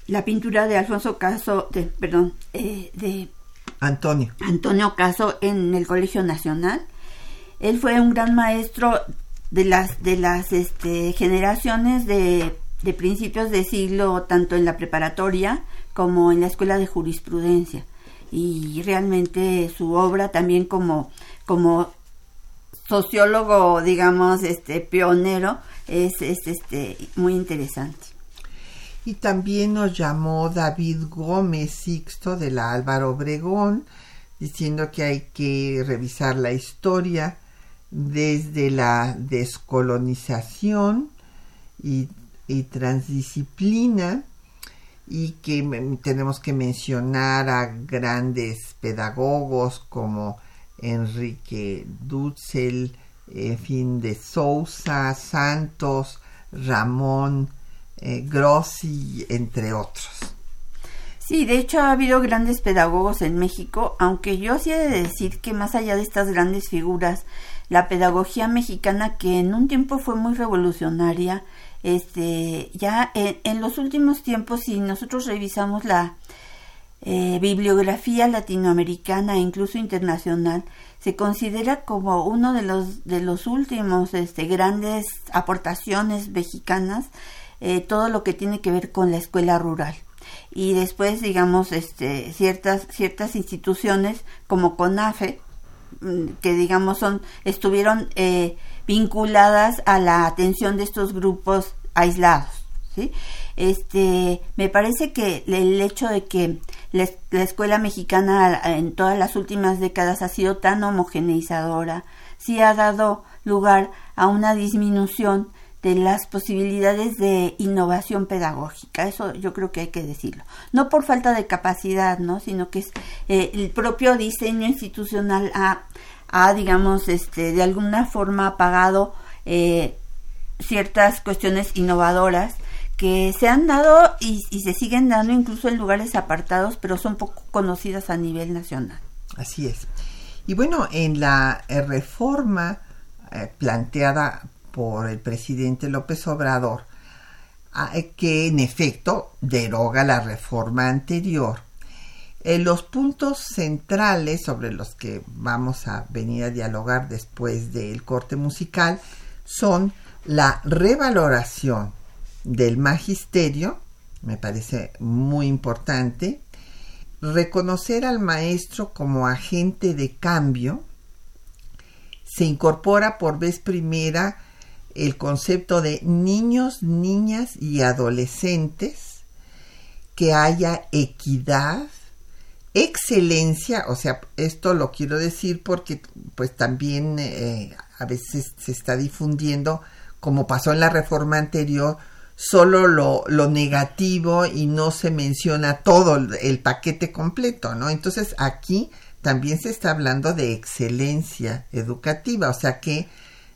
la pintura de Alfonso Caso, de, perdón, eh, de Antonio. Antonio Caso en el Colegio Nacional él fue un gran maestro de las, de las este, generaciones de, de principios de siglo, tanto en la preparatoria como en la escuela de jurisprudencia. Y realmente su obra también como, como sociólogo, digamos, este, pionero, es, es este, muy interesante. Y también nos llamó David Gómez Sixto de la Álvaro Obregón, diciendo que hay que revisar la historia desde la descolonización y, transdisciplina y que tenemos que mencionar a grandes pedagogos como Enrique Dutzel, en fin, de Sousa, Santos, Ramón, eh, Grossi, entre otros. Sí, de hecho ha habido grandes pedagogos en México, aunque yo sí he de decir que más allá de estas grandes figuras, la pedagogía mexicana que en un tiempo fue muy revolucionaria, este, ya en, los últimos tiempos, si nosotros revisamos la eh, bibliografía latinoamericana e incluso internacional, se considera como uno de los, de los últimos este, grandes aportaciones mexicanas, eh, todo lo que tiene que ver con la escuela rural y después digamos este ciertas ciertas instituciones como CONAFE Mm, que digamos son estuvieron eh, vinculadas a la atención de estos grupos aislados ¿sí? este me parece que el hecho de que la, escuela mexicana en todas las últimas décadas ha sido tan homogeneizadora sí ha dado lugar a una disminución de las posibilidades de innovación pedagógica. Eso yo creo que hay que decirlo. No por falta de capacidad, ¿no? Sino que es eh, el propio diseño institucional ha, ha, digamos, este, de alguna forma apagado eh, ciertas cuestiones innovadoras que se han dado y, se siguen dando incluso en lugares apartados, pero son poco conocidas a nivel nacional. Así es. Y bueno, en la eh, reforma planteada por el presidente López Obrador, que en efecto deroga la reforma anterior. Eh, los puntos centrales sobre los que vamos a venir a dialogar después del corte musical son la revaloración del magisterio, me parece muy importante, reconocer al maestro como agente de cambio, se incorpora por vez primera el concepto de niños, niñas y adolescentes, que haya equidad, excelencia, o sea, esto lo quiero decir porque pues también eh, a veces se está difundiendo, como pasó en la reforma anterior, solo lo, lo, negativo y no se menciona todo el, el, paquete completo, ¿no? Entonces aquí también se está hablando de excelencia educativa, o sea que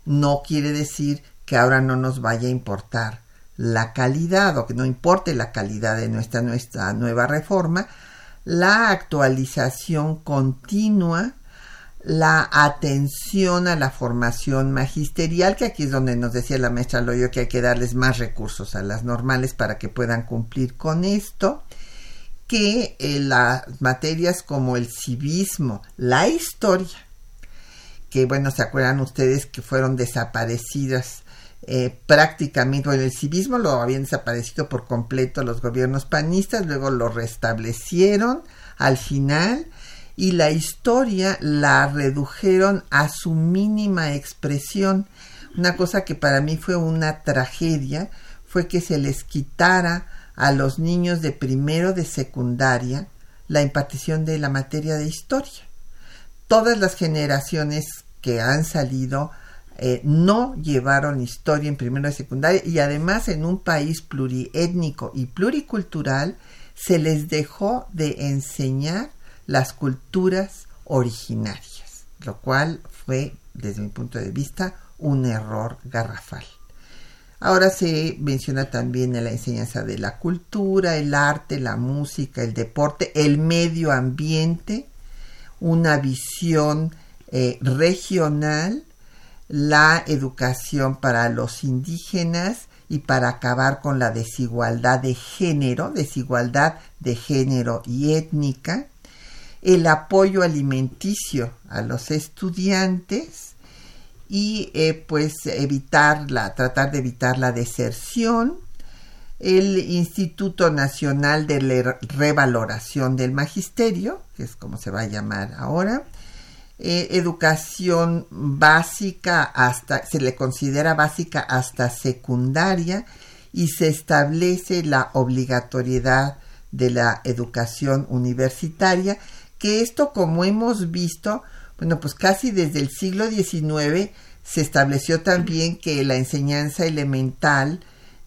no quiere decir que ahora no nos vaya a importar la calidad o que no importe la calidad de nuestra, nuestra nueva reforma, la actualización continua la atención a la formación magisterial, que aquí es donde nos decía la maestra Loyo que hay que darles más recursos a las normales para que puedan cumplir con esto, que eh, las materias como el civismo, la historia, que bueno, se acuerdan ustedes que fueron desaparecidas eh, prácticamente, bueno, el civismo lo habían desaparecido por completo los gobiernos panistas, luego lo restablecieron al final, y la historia la redujeron a su mínima expresión. Una cosa que para mí fue una tragedia fue que se les quitara a los niños de primero de secundaria la impartición de la materia de historia. Todas las generaciones que han salido eh, no llevaron historia en primero de secundaria y además en un país pluriétnico y pluricultural se les dejó de enseñar las culturas originarias, lo cual fue, desde mi punto de vista, un error garrafal. Ahora se menciona también en la enseñanza de la cultura, el arte, la música, el deporte, el medio ambiente, una visión eh, regional, la educación para los indígenas y para acabar con la desigualdad de género, desigualdad de género y étnica, el apoyo alimenticio a los estudiantes y eh, pues evitar la, tratar de evitar la deserción, el Instituto Nacional de Revaloración del Magisterio, que es como se va a llamar ahora, eh, educación básica hasta, se le considera básica hasta secundaria y se establece la obligatoriedad de la educación universitaria que esto, como hemos visto, bueno, pues casi desde el siglo XIX se estableció también que la enseñanza elemental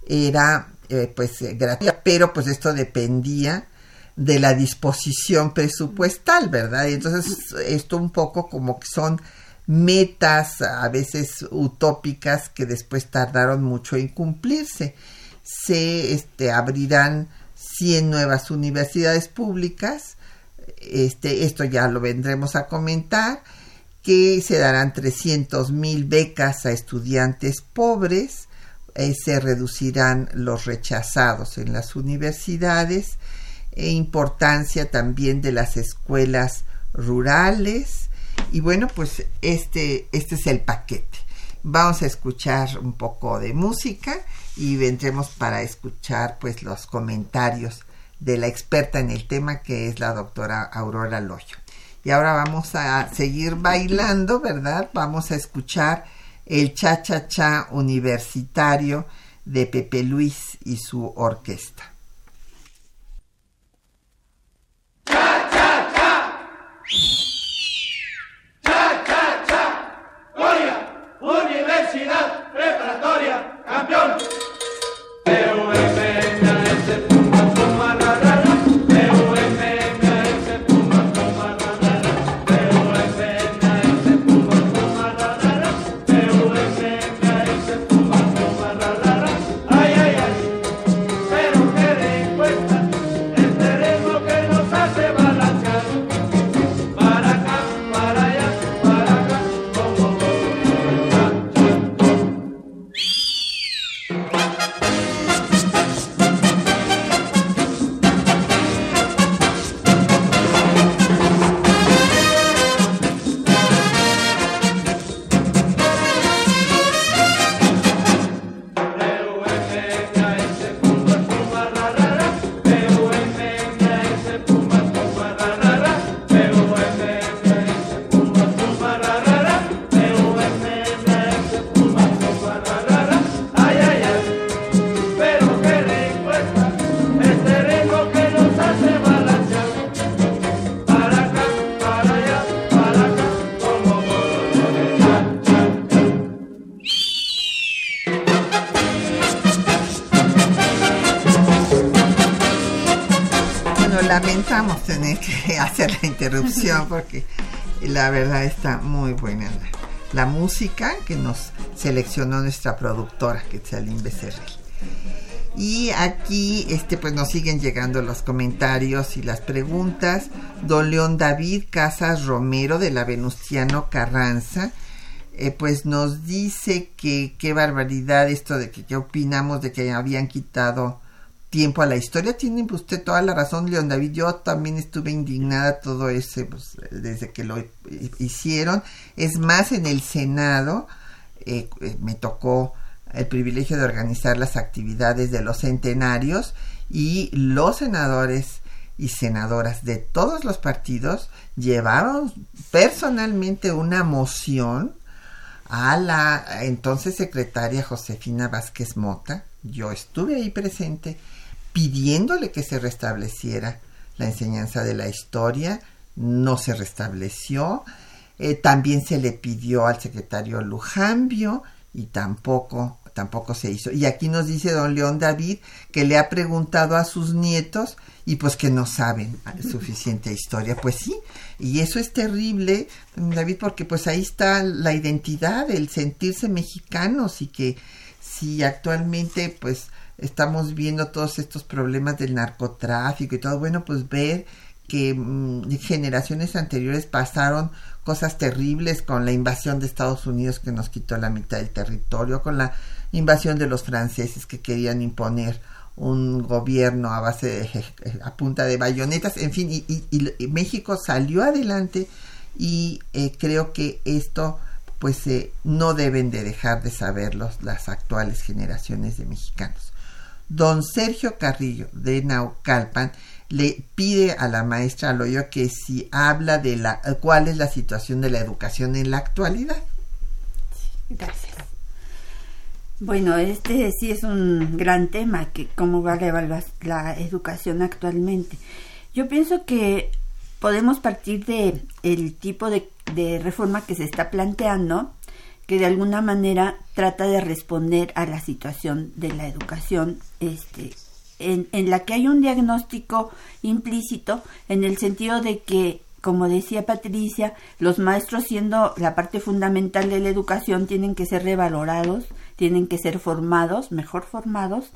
era eh, pues gratuita, pero pues esto dependía de la disposición presupuestal, ¿verdad? Y entonces esto un poco como que son metas a veces utópicas que después tardaron mucho en cumplirse. Se este, abrirán 100 nuevas universidades públicas, este, esto ya lo vendremos a comentar, que se darán 300 mil becas a estudiantes pobres, eh, se reducirán los rechazados en las universidades, e importancia también de las escuelas rurales, y bueno, pues este, este es el paquete. Vamos a escuchar un poco de música y vendremos para escuchar pues los comentarios de la experta en el tema que es la doctora Aurora Loyo. Y ahora vamos a seguir bailando, ¿verdad? Vamos a escuchar el cha-cha-cha universitario de Pepe Luis y su orquesta. Lamentamos tener que [LAUGHS] hacer la interrupción [LAUGHS] porque la verdad está muy buena la, la música que nos seleccionó nuestra productora, que es Aline Becerril. Y aquí este pues nos siguen llegando los comentarios y las preguntas. Don León David Casas Romero de la Venustiano Carranza eh, pues nos dice que qué barbaridad esto de que qué opinamos de que habían quitado tiempo a la historia. Tiene usted toda la razón, León David. Yo también estuve indignada todo ese, pues, desde que lo hicieron. Es más, en el Senado eh, eh, me tocó el privilegio de organizar las actividades de los centenarios y los senadores y senadoras de todos los partidos llevaron personalmente una moción a la entonces secretaria Josefina Vázquez Mota. Yo estuve ahí presente pidiéndole que se restableciera la enseñanza de la historia. No se restableció. Eh, también se le pidió al secretario Lujambio y tampoco tampoco se hizo. Y aquí nos dice don León David que le ha preguntado a sus nietos y pues que no saben suficiente historia. Pues sí, y eso es terrible, David, porque pues ahí está la identidad, el sentirse mexicanos y que si actualmente pues estamos viendo todos estos problemas del narcotráfico y todo, bueno, pues ver que mm, generaciones anteriores pasaron cosas terribles con la invasión de Estados Unidos que nos quitó la mitad del territorio, con la invasión de los franceses que querían imponer un gobierno a base de, a punta de bayonetas, en fin, y, México salió adelante y eh, creo que esto pues eh, no deben de dejar de saberlo las actuales generaciones de mexicanos. Don Sergio Carrillo de Naucalpan le pide a la maestra Aloyo que si habla de la cuál es la situación de la educación en la actualidad. Gracias. Bueno, este sí es un gran tema, que cómo va a evaluar la educación actualmente. Yo pienso que podemos partir de el tipo de, de reforma que se está planteando, que de alguna manera trata de responder a la situación de la educación, este, en, en la que hay un diagnóstico implícito en el sentido de que como decía Patricia, los maestros siendo la parte fundamental de la educación tienen que ser revalorados, tienen que ser formados, mejor formados,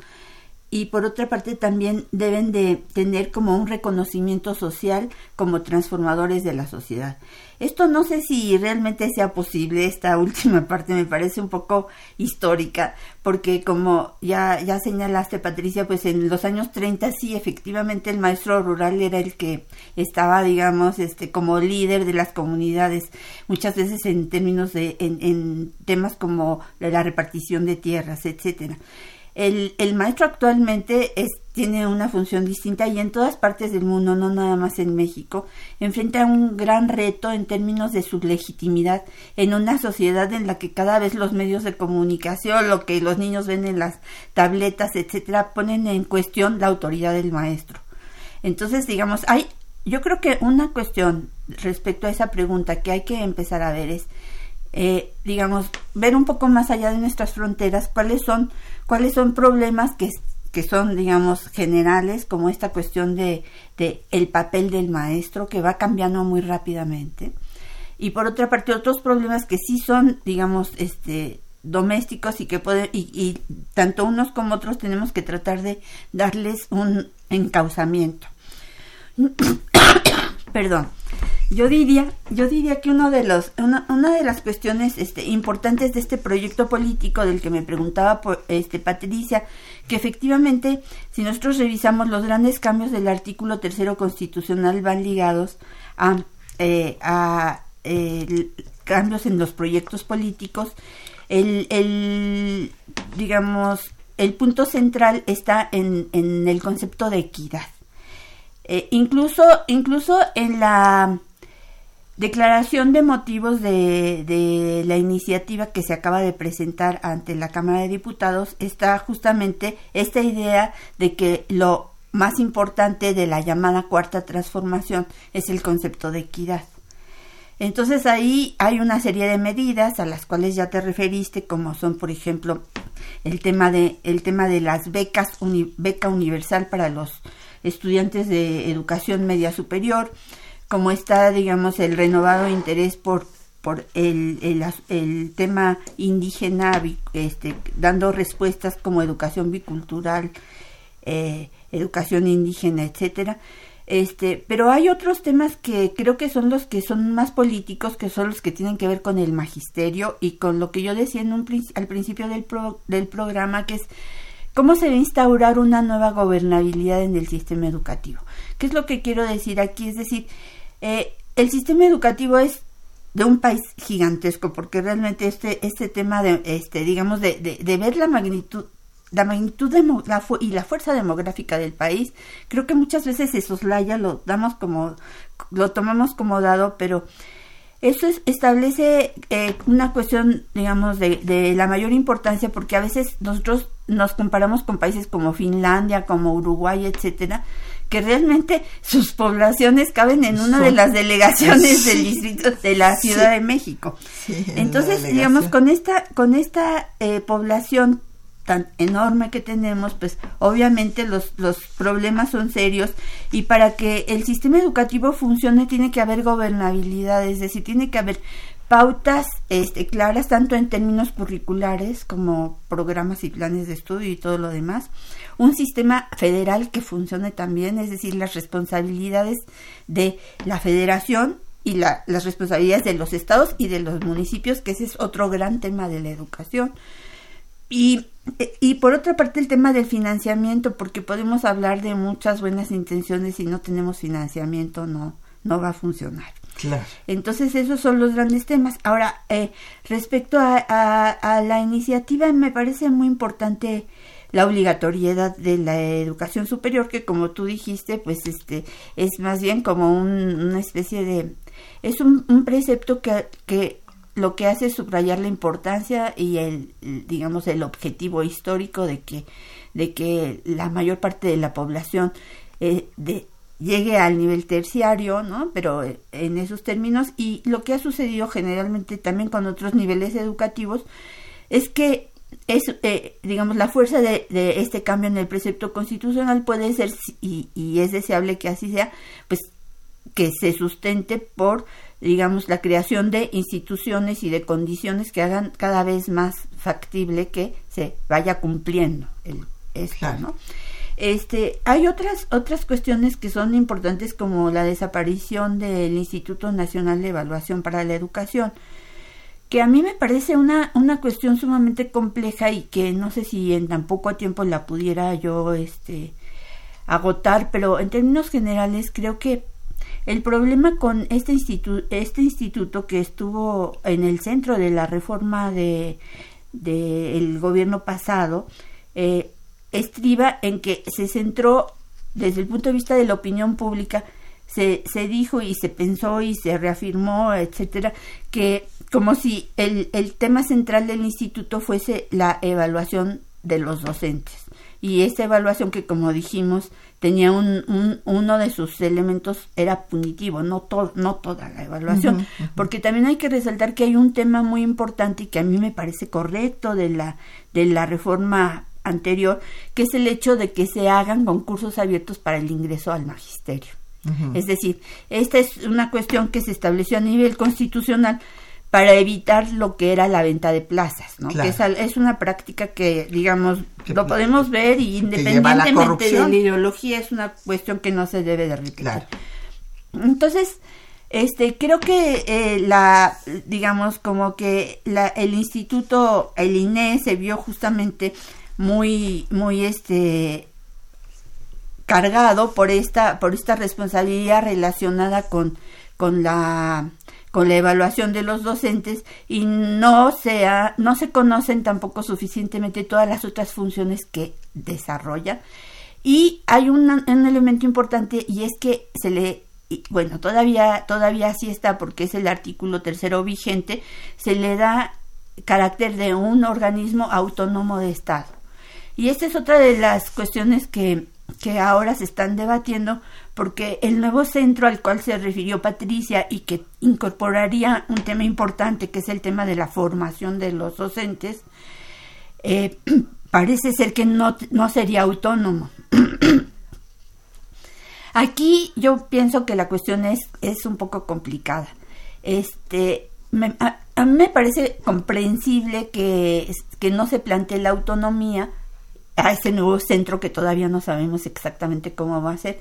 y por otra parte también deben de tener como un reconocimiento social como transformadores de la sociedad. Esto no sé si realmente sea posible, esta [LAUGHS] última parte me parece un poco histórica, porque como ya, ya señalaste Patricia, pues en los años 30 sí, efectivamente el maestro rural era el que estaba, digamos, este, como líder de las comunidades, muchas veces en términos de, en, en temas como la repartición de tierras, etcétera. El, el maestro actualmente es, tiene una función distinta y en todas partes del mundo, no nada más en México, enfrenta un gran reto en términos de su legitimidad en una sociedad en la que cada vez los medios de comunicación, lo que los niños ven en las tabletas, etcétera, ponen en cuestión la autoridad del maestro. Entonces, digamos, hay, yo creo que una cuestión respecto a esa pregunta que hay que empezar a ver es eh, digamos, ver un poco más allá de nuestras fronteras cuáles son, cuáles son problemas que, que son, digamos, generales, como esta cuestión de, de el papel del maestro, que va cambiando muy rápidamente. Y por otra parte, otros problemas que sí son, digamos, este, domésticos y que pueden, y, y tanto unos como otros tenemos que tratar de darles un encauzamiento. [COUGHS] Perdón yo diría, yo diría que uno de los, una, una, de las cuestiones este, importantes de este proyecto político del que me preguntaba este, Patricia, que efectivamente, si nosotros revisamos los grandes cambios del artículo tercero constitucional van ligados a, eh, cambios en los proyectos políticos, el, el digamos, el punto central está en, en el concepto de equidad. Eh, incluso, incluso en la Declaración de motivos de, la iniciativa que se acaba de presentar ante la Cámara de Diputados está justamente esta idea de que lo más importante de la llamada cuarta transformación es el concepto de equidad. Entonces ahí hay una serie de medidas a las cuales ya te referiste, como son, por ejemplo, el tema de el tema de las becas beca universal para los estudiantes de educación media superior como está digamos el renovado interés por por el, el, el, tema indígena, este, dando respuestas como educación bicultural, eh, educación indígena, etcétera. Este, pero hay otros temas que creo que son los que son más políticos, que son los que tienen que ver con el magisterio y con lo que yo decía en un, al principio del, del programa, que es cómo se va a instaurar una nueva gobernabilidad en el sistema educativo. ¿Qué es lo que quiero decir aquí? Es decir, eh, el sistema educativo es de un país gigantesco, porque realmente este, este tema de, este, digamos, de, de, ver la magnitud, la magnitud la y la fuerza demográfica del país, creo que muchas veces se soslaya, lo damos como, lo tomamos como dado, pero eso establece eh, una cuestión, digamos, de, de la mayor importancia, porque a veces nosotros nos comparamos con países como Finlandia, como Uruguay, etcétera, que realmente sus poblaciones caben en una de las delegaciones del [LAUGHS] distrito de la Ciudad de México. Entonces, digamos, con esta, con esta eh, población tan enorme que tenemos, pues obviamente los, los problemas son serios y para que el sistema educativo funcione tiene que haber gobernabilidad, es decir, tiene que haber pautas este, claras tanto en términos curriculares como programas y planes de estudio y todo lo demás, un sistema federal que funcione también, es decir, las responsabilidades de la federación y la, las responsabilidades de los estados y de los municipios, que ese es otro gran tema de la educación. Y, y por otra parte el tema del financiamiento, porque podemos hablar de muchas buenas intenciones y no tenemos financiamiento, no, no va a funcionar. Entonces esos son los grandes temas. Ahora, eh, respecto a, la iniciativa, me parece muy importante la obligatoriedad de la educación superior, que como tú dijiste, pues este es más bien como una especie de... es un, un precepto que, que lo que hace es subrayar la importancia y el, digamos, el objetivo histórico de que, de que la mayor parte de la población eh, de, llegue al nivel terciario, ¿no? Pero eh, en esos términos y lo que ha sucedido generalmente también con otros niveles educativos es que es, eh, digamos, la fuerza de, de, este cambio en el precepto constitucional puede ser, y, y es deseable que así sea, pues que se sustente por, digamos, la creación de instituciones y de condiciones que hagan cada vez más factible que se vaya cumpliendo el, esto, ¿no? Este, hay otras otras cuestiones que son importantes como la desaparición del Instituto Nacional de Evaluación para la Educación, que a mí me parece una una cuestión sumamente compleja y que no sé si en tan poco tiempo la pudiera yo este agotar, pero en términos generales creo que el problema con este instituto, este instituto que estuvo en el centro de la reforma de del gobierno pasado eh, estriba en que se centró desde el punto de vista de la opinión pública, se, se dijo y se pensó y se reafirmó, etcétera, que como si el, el tema central del instituto fuese la evaluación de los docentes. Y esa evaluación que, como dijimos, tenía un, un, uno de sus elementos era punitivo, no, to, no toda la evaluación, porque también hay que resaltar que hay un tema muy importante y que a mí me parece correcto de la, de la reforma anterior, que es el hecho de que se hagan concursos abiertos para el ingreso al magisterio. Es decir, esta es una cuestión que se estableció a nivel constitucional para evitar lo que era la venta de plazas, ¿no? Que es, una práctica que, digamos, lo podemos ver y independientemente de la ideología es una cuestión que no se debe de repetir. Entonces, este, creo que eh, la, digamos, como que la, el instituto, el INE se vio justamente muy, muy este cargado por esta, por esta responsabilidad relacionada con, con la con la evaluación de los docentes y no sea, no se conocen tampoco suficientemente todas las otras funciones que desarrolla. Y hay un, un elemento importante y es que se le bueno todavía todavía sí está porque es el artículo tercero vigente se le da carácter de un organismo autónomo de estado y esta es otra de las cuestiones que, que ahora se están debatiendo porque el nuevo centro al cual se refirió Patricia y que incorporaría un tema importante que es el tema de la formación de los docentes, eh, [CLEARS THROAT] parece ser que no, no sería autónomo. [CLEARS THROAT] Aquí yo pienso que la cuestión es, es un poco complicada. Este, a, a, mí me parece comprensible que, que no se plantee la autonomía a ese nuevo centro que todavía no sabemos exactamente cómo va a ser,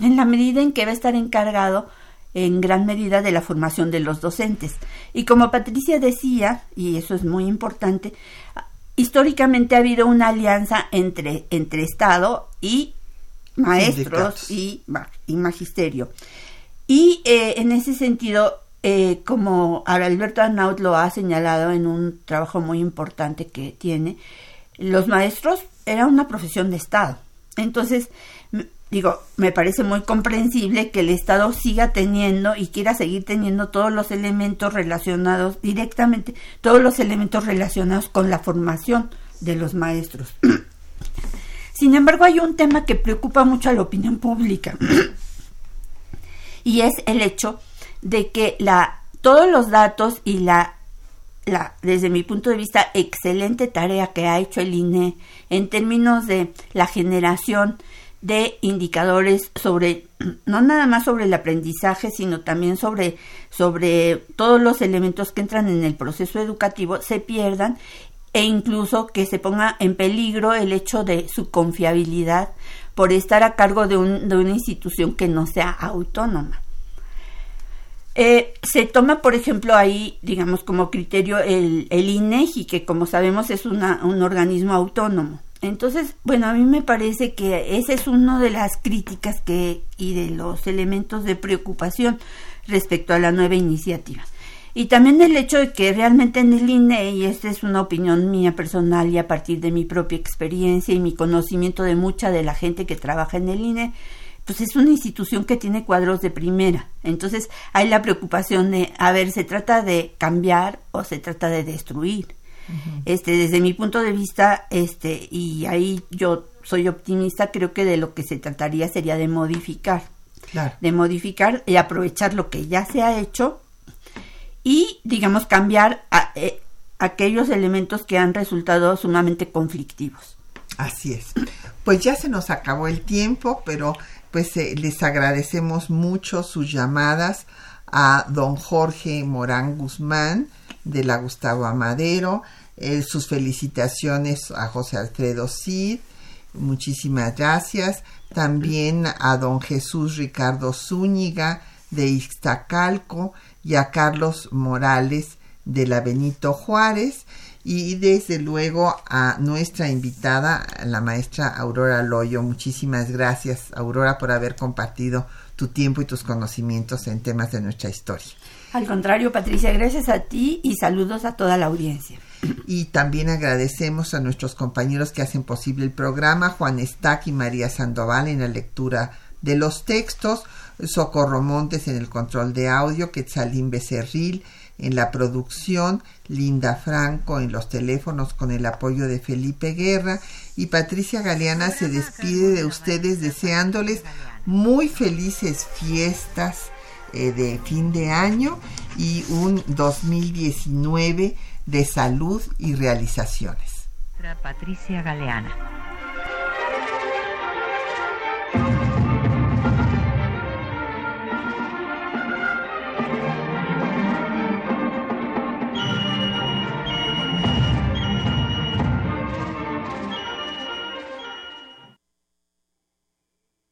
en la medida en que va a estar encargado en gran medida de la formación de los docentes. Y como Patricia decía, y eso es muy importante, históricamente ha habido una alianza entre, entre Estado y maestros y, y, magisterio. Y eh, en ese sentido, eh, como Alberto Arnaut lo ha señalado en un trabajo muy importante que tiene, los maestros era una profesión de Estado. Entonces, digo, me parece muy comprensible que el Estado siga teniendo y quiera seguir teniendo todos los elementos relacionados directamente, todos los elementos relacionados con la formación de los maestros. [CLEARS THROAT] Sin embargo, hay un tema que preocupa mucho a la opinión pública [CLEARS THROAT] y es el hecho de que la, todos los datos y la, la, desde mi punto de vista, excelente tarea que ha hecho el INE en términos de la generación de indicadores sobre no nada más sobre el aprendizaje sino también sobre sobre todos los elementos que entran en el proceso educativo se pierdan e incluso que se ponga en peligro el hecho de su confiabilidad por estar a cargo de, un, de una institución que no sea autónoma. Eh, se toma, por ejemplo, ahí, digamos, como criterio el, el INEGI, que como sabemos es una, un organismo autónomo. Entonces, bueno, a mí me parece que esa es una de las críticas que y de los elementos de preocupación respecto a la nueva iniciativa. Y también el hecho de que realmente en el INE, y esta es una opinión mía personal y a partir de mi propia experiencia y mi conocimiento de mucha de la gente que trabaja en el INE, pues es una institución que tiene cuadros de primera. Entonces hay la preocupación de, a ver, ¿se trata de cambiar o se trata de destruir? Este, desde mi punto de vista, este, y ahí yo soy optimista, creo que de lo que se trataría sería de modificar. De modificar y aprovechar lo que ya se ha hecho y, digamos, cambiar a, eh, aquellos elementos que han resultado sumamente conflictivos. Así es. Pues ya se nos acabó el tiempo, pero pues eh, les agradecemos mucho sus llamadas a don Jorge Morán Guzmán de la Gustavo Amadero, eh, sus felicitaciones a José Alfredo Cid, muchísimas gracias, también a don Jesús Ricardo Zúñiga de Ixtacalco, y a Carlos Morales de la Benito Juárez y desde luego a nuestra invitada, la maestra Aurora Loyo. Muchísimas gracias, Aurora, por haber compartido tu tiempo y tus conocimientos en temas de nuestra historia. Al contrario, Patricia, gracias a ti y saludos a toda la audiencia. Y también agradecemos a nuestros compañeros que hacen posible el programa, Juan Estac y María Sandoval en la lectura de los textos, Socorro Montes en el control de audio, Quetzalín Becerril en la producción, Linda Franco en los teléfonos con el apoyo de Felipe Guerra y Patricia Galeana se despide de ustedes deseándoles muy felices fiestas eh, de fin de año y un 2019 de salud y realizaciones. Patricia Galeana.